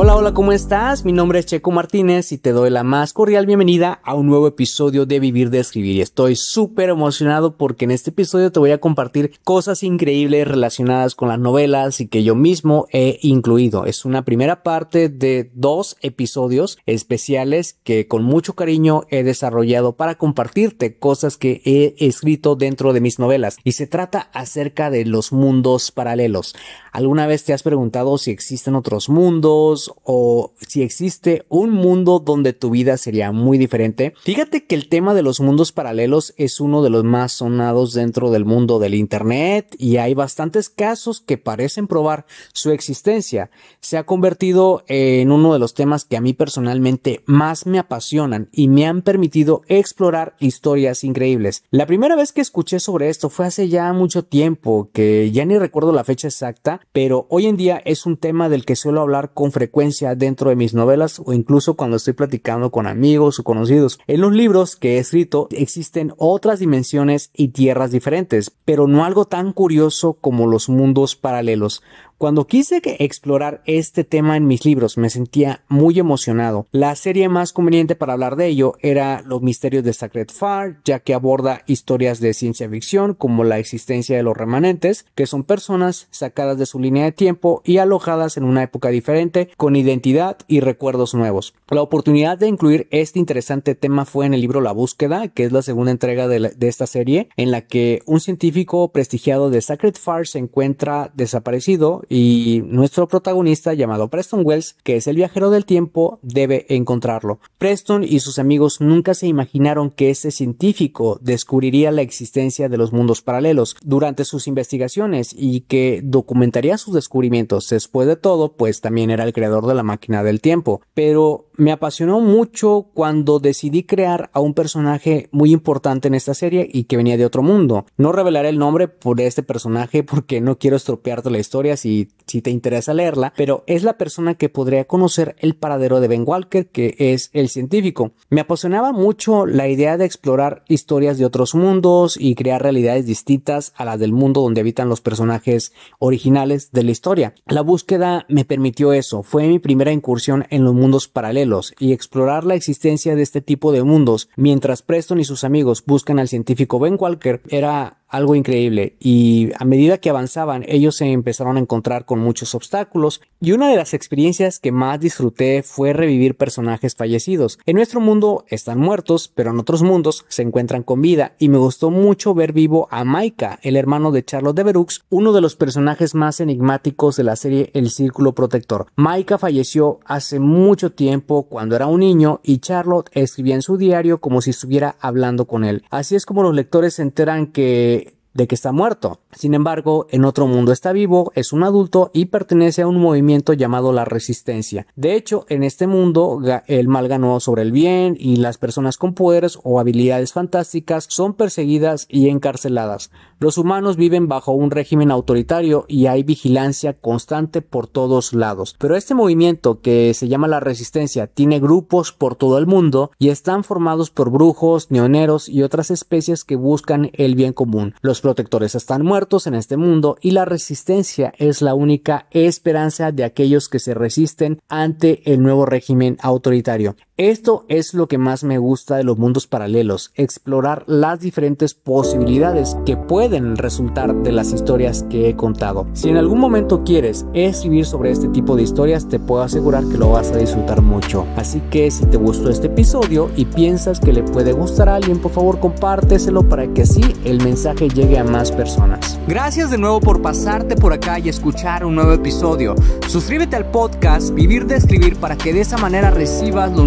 Hola, hola, ¿cómo estás? Mi nombre es Checo Martínez y te doy la más cordial bienvenida a un nuevo episodio de Vivir de Escribir. Estoy súper emocionado porque en este episodio te voy a compartir cosas increíbles relacionadas con las novelas y que yo mismo he incluido. Es una primera parte de dos episodios especiales que con mucho cariño he desarrollado para compartirte cosas que he escrito dentro de mis novelas. Y se trata acerca de los mundos paralelos. ¿Alguna vez te has preguntado si existen otros mundos? O si existe un mundo donde tu vida sería muy diferente. Fíjate que el tema de los mundos paralelos es uno de los más sonados dentro del mundo del Internet y hay bastantes casos que parecen probar su existencia. Se ha convertido en uno de los temas que a mí personalmente más me apasionan y me han permitido explorar historias increíbles. La primera vez que escuché sobre esto fue hace ya mucho tiempo, que ya ni recuerdo la fecha exacta, pero hoy en día es un tema del que suelo hablar con frecuencia dentro de mis novelas o incluso cuando estoy platicando con amigos o conocidos. En los libros que he escrito existen otras dimensiones y tierras diferentes, pero no algo tan curioso como los mundos paralelos. Cuando quise explorar este tema en mis libros me sentía muy emocionado. La serie más conveniente para hablar de ello era Los misterios de Sacred Far, ya que aborda historias de ciencia ficción como la existencia de los remanentes, que son personas sacadas de su línea de tiempo y alojadas en una época diferente con identidad y recuerdos nuevos. La oportunidad de incluir este interesante tema fue en el libro La búsqueda, que es la segunda entrega de, de esta serie, en la que un científico prestigiado de Sacred Far se encuentra desaparecido y nuestro protagonista llamado Preston Wells, que es el viajero del tiempo, debe encontrarlo. Preston y sus amigos nunca se imaginaron que este científico descubriría la existencia de los mundos paralelos durante sus investigaciones y que documentaría sus descubrimientos. Después de todo, pues también era el creador de la máquina del tiempo. Pero me apasionó mucho cuando decidí crear a un personaje muy importante en esta serie y que venía de otro mundo. No revelaré el nombre por este personaje porque no quiero estropearte la historia si, si te interesa leerla, pero es la persona que podría conocer el paradero de Ben Walker, que es el científico. Me apasionaba mucho la idea de explorar historias de otros mundos y crear realidades distintas a las del mundo donde habitan los personajes originales de la historia. La búsqueda me permitió eso, fue mi primera incursión en los mundos paralelos y explorar la existencia de este tipo de mundos mientras Preston y sus amigos buscan al científico Ben Walker era algo increíble y a medida que avanzaban ellos se empezaron a encontrar con muchos obstáculos y una de las experiencias que más disfruté fue revivir personajes fallecidos. En nuestro mundo están muertos, pero en otros mundos se encuentran con vida y me gustó mucho ver vivo a Maika, el hermano de Charlotte de Verux, uno de los personajes más enigmáticos de la serie El Círculo Protector. Maika falleció hace mucho tiempo cuando era un niño y Charlotte escribía en su diario como si estuviera hablando con él. Así es como los lectores se enteran que de que está muerto. Sin embargo, en otro mundo está vivo, es un adulto y pertenece a un movimiento llamado la resistencia. De hecho, en este mundo el mal ganó sobre el bien y las personas con poderes o habilidades fantásticas son perseguidas y encarceladas. Los humanos viven bajo un régimen autoritario y hay vigilancia constante por todos lados. Pero este movimiento que se llama la resistencia tiene grupos por todo el mundo y están formados por brujos, neoneros y otras especies que buscan el bien común. Los protectores están muertos en este mundo y la resistencia es la única esperanza de aquellos que se resisten ante el nuevo régimen autoritario. Esto es lo que más me gusta de los mundos paralelos, explorar las diferentes posibilidades que pueden resultar de las historias que he contado. Si en algún momento quieres escribir sobre este tipo de historias, te puedo asegurar que lo vas a disfrutar mucho. Así que si te gustó este episodio y piensas que le puede gustar a alguien, por favor compárteselo para que así el mensaje llegue a más personas. Gracias de nuevo por pasarte por acá y escuchar un nuevo episodio. Suscríbete al podcast Vivir de Escribir para que de esa manera recibas los